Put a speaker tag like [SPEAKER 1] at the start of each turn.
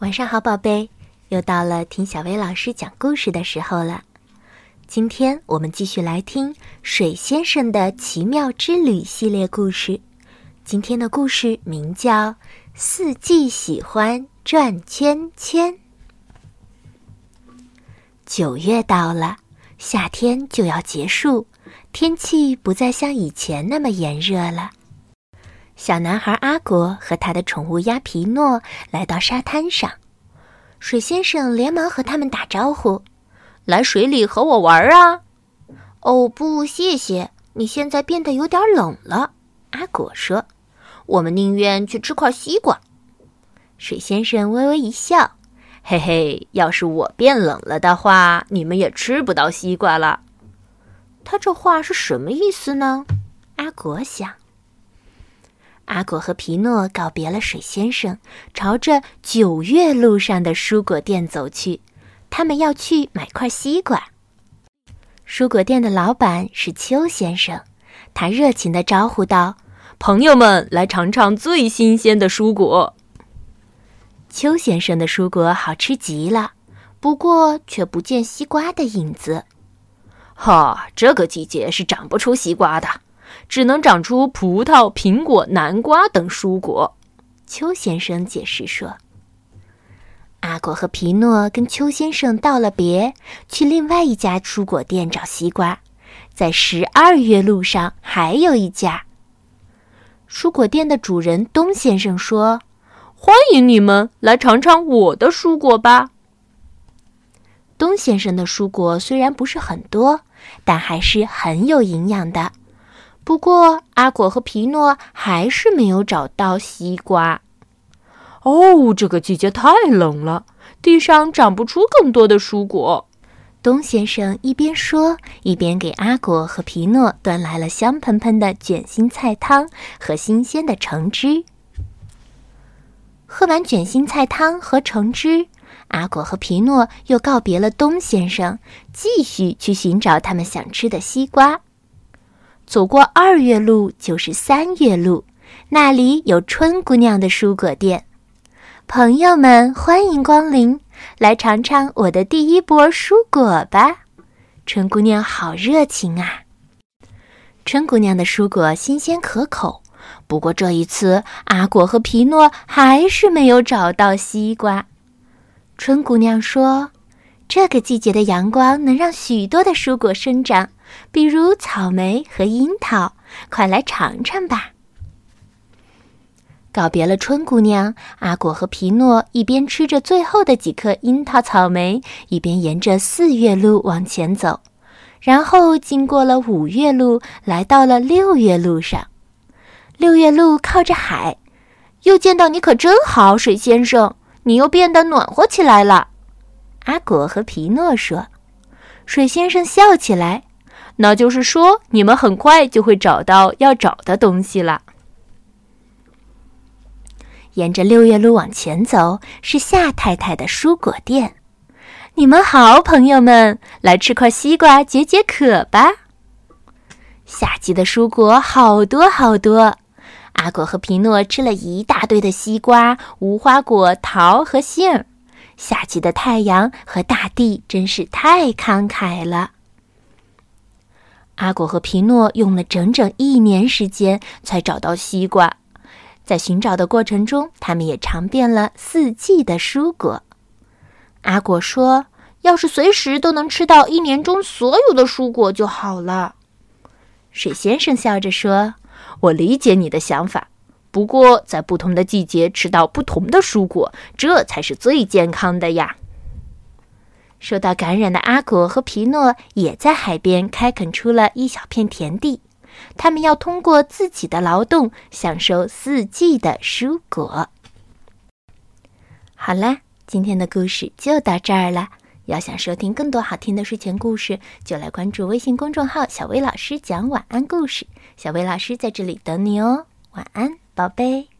[SPEAKER 1] 晚上好，宝贝，又到了听小薇老师讲故事的时候了。今天我们继续来听《水先生的奇妙之旅》系列故事。今天的故事名叫《四季喜欢转圈圈》。九月到了，夏天就要结束，天气不再像以前那么炎热了。小男孩阿果和他的宠物鸭皮诺来到沙滩上，水先生连忙和他们打招呼：“
[SPEAKER 2] 来水里和我玩啊！”“
[SPEAKER 3] 哦，不，谢谢。你现在变得有点冷了。”
[SPEAKER 1] 阿果说，“
[SPEAKER 2] 我们宁愿去吃块西瓜。”
[SPEAKER 1] 水先生微微一笑：“
[SPEAKER 2] 嘿嘿，要是我变冷了的话，你们也吃不到西瓜了。”
[SPEAKER 1] 他这话是什么意思呢？阿果想。阿果和皮诺告别了水先生，朝着九月路上的蔬果店走去。他们要去买块西瓜。蔬果店的老板是邱先生，他热情地招呼道：“
[SPEAKER 2] 朋友们，来尝尝最新鲜的蔬果。”
[SPEAKER 1] 邱先生的蔬果好吃极了，不过却不见西瓜的影子。
[SPEAKER 2] 哈，这个季节是长不出西瓜的。只能长出葡萄、苹果、南瓜等蔬果，
[SPEAKER 1] 邱先生解释说。阿果和皮诺跟邱先生道了别，去另外一家蔬果店找西瓜。在十二月路上还有一家蔬果店的主人东先生说：“
[SPEAKER 2] 欢迎你们来尝尝我的蔬果吧。”
[SPEAKER 1] 东先生的蔬果虽然不是很多，但还是很有营养的。不过，阿果和皮诺还是没有找到西瓜。
[SPEAKER 2] 哦，这个季节太冷了，地上长不出更多的蔬果。
[SPEAKER 1] 东先生一边说，一边给阿果和皮诺端来了香喷喷的卷心菜汤和新鲜的橙汁。喝完卷心菜汤和橙汁，阿果和皮诺又告别了东先生，继续去寻找他们想吃的西瓜。走过二月路就是三月路，那里有春姑娘的蔬果店。朋友们，欢迎光临，来尝尝我的第一波蔬果吧！春姑娘好热情啊！春姑娘的蔬果新鲜可口，不过这一次阿果和皮诺还是没有找到西瓜。春姑娘说：“这个季节的阳光能让许多的蔬果生长。”比如草莓和樱桃，快来尝尝吧！告别了春姑娘，阿果和皮诺一边吃着最后的几颗樱桃、草莓，一边沿着四月路往前走，然后经过了五月路，来到了六月路上。六月路靠着海，又见到你可真好，水先生，你又变得暖和起来了。阿果和皮诺说。水先生笑起来。
[SPEAKER 2] 那就是说，你们很快就会找到要找的东西了。
[SPEAKER 1] 沿着六月路往前走，是夏太太的蔬果店。你们好，朋友们，来吃块西瓜解解渴吧。夏季的蔬果好多好多，阿果和皮诺吃了一大堆的西瓜、无花果、桃和杏。夏季的太阳和大地真是太慷慨了。阿果和皮诺用了整整一年时间才找到西瓜，在寻找的过程中，他们也尝遍了四季的蔬果。阿果说：“要是随时都能吃到一年中所有的蔬果就好了。”水先生笑着说：“
[SPEAKER 2] 我理解你的想法，不过在不同的季节吃到不同的蔬果，这才是最健康的呀。”
[SPEAKER 1] 受到感染的阿果和皮诺也在海边开垦出了一小片田地，他们要通过自己的劳动享受四季的蔬果。好啦，今天的故事就到这儿了。要想收听更多好听的睡前故事，就来关注微信公众号“小薇老师讲晚安故事”。小薇老师在这里等你哦，晚安，宝贝。